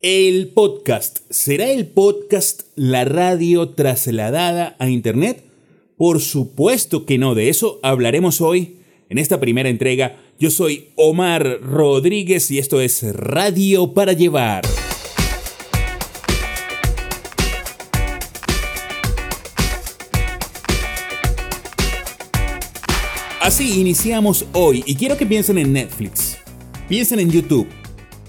El podcast. ¿Será el podcast la radio trasladada a Internet? Por supuesto que no, de eso hablaremos hoy en esta primera entrega. Yo soy Omar Rodríguez y esto es Radio para Llevar. Así iniciamos hoy y quiero que piensen en Netflix, piensen en YouTube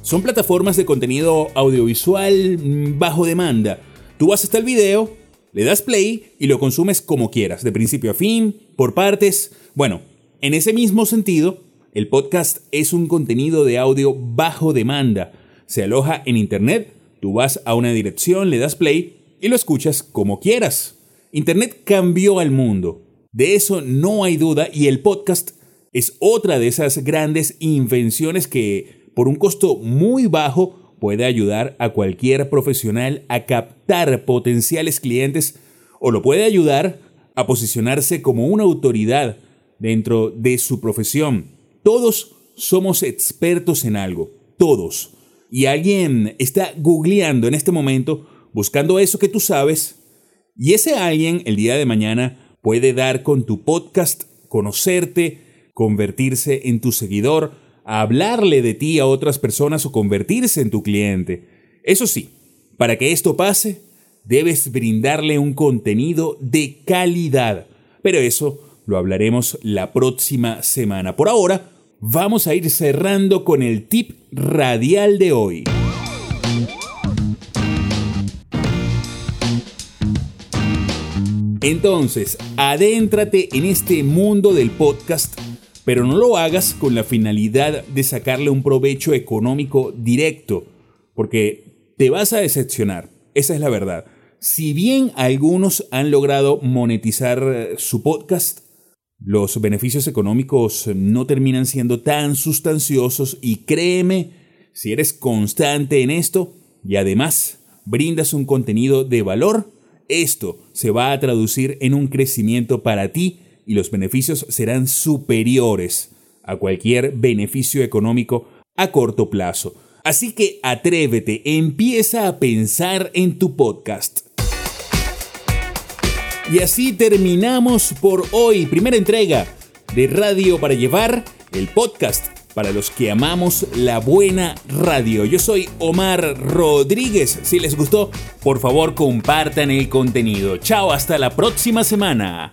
son plataformas de contenido audiovisual mm, bajo demanda. Tú vas hasta el video, le das play y lo consumes como quieras, de principio a fin, por partes. Bueno, en ese mismo sentido, el podcast es un contenido de audio bajo demanda. Se aloja en Internet, tú vas a una dirección, le das play y lo escuchas como quieras. Internet cambió al mundo. De eso no hay duda y el podcast es otra de esas grandes invenciones que por un costo muy bajo puede ayudar a cualquier profesional a captar potenciales clientes o lo puede ayudar a posicionarse como una autoridad dentro de su profesión. Todos somos expertos en algo, todos. Y alguien está googleando en este momento buscando eso que tú sabes y ese alguien el día de mañana puede dar con tu podcast, conocerte, convertirse en tu seguidor, hablarle de ti a otras personas o convertirse en tu cliente. Eso sí, para que esto pase, debes brindarle un contenido de calidad. Pero eso lo hablaremos la próxima semana. Por ahora, vamos a ir cerrando con el tip radial de hoy. Entonces, adéntrate en este mundo del podcast pero no lo hagas con la finalidad de sacarle un provecho económico directo, porque te vas a decepcionar, esa es la verdad. Si bien algunos han logrado monetizar eh, su podcast, los beneficios económicos no terminan siendo tan sustanciosos y créeme, si eres constante en esto y además brindas un contenido de valor, esto se va a traducir en un crecimiento para ti y los beneficios serán superiores a cualquier beneficio económico a corto plazo. Así que atrévete, empieza a pensar en tu podcast. Y así terminamos por hoy, primera entrega de Radio para Llevar, el podcast para los que amamos la buena radio. Yo soy Omar Rodríguez. Si les gustó, por favor compartan el contenido. Chao, hasta la próxima semana.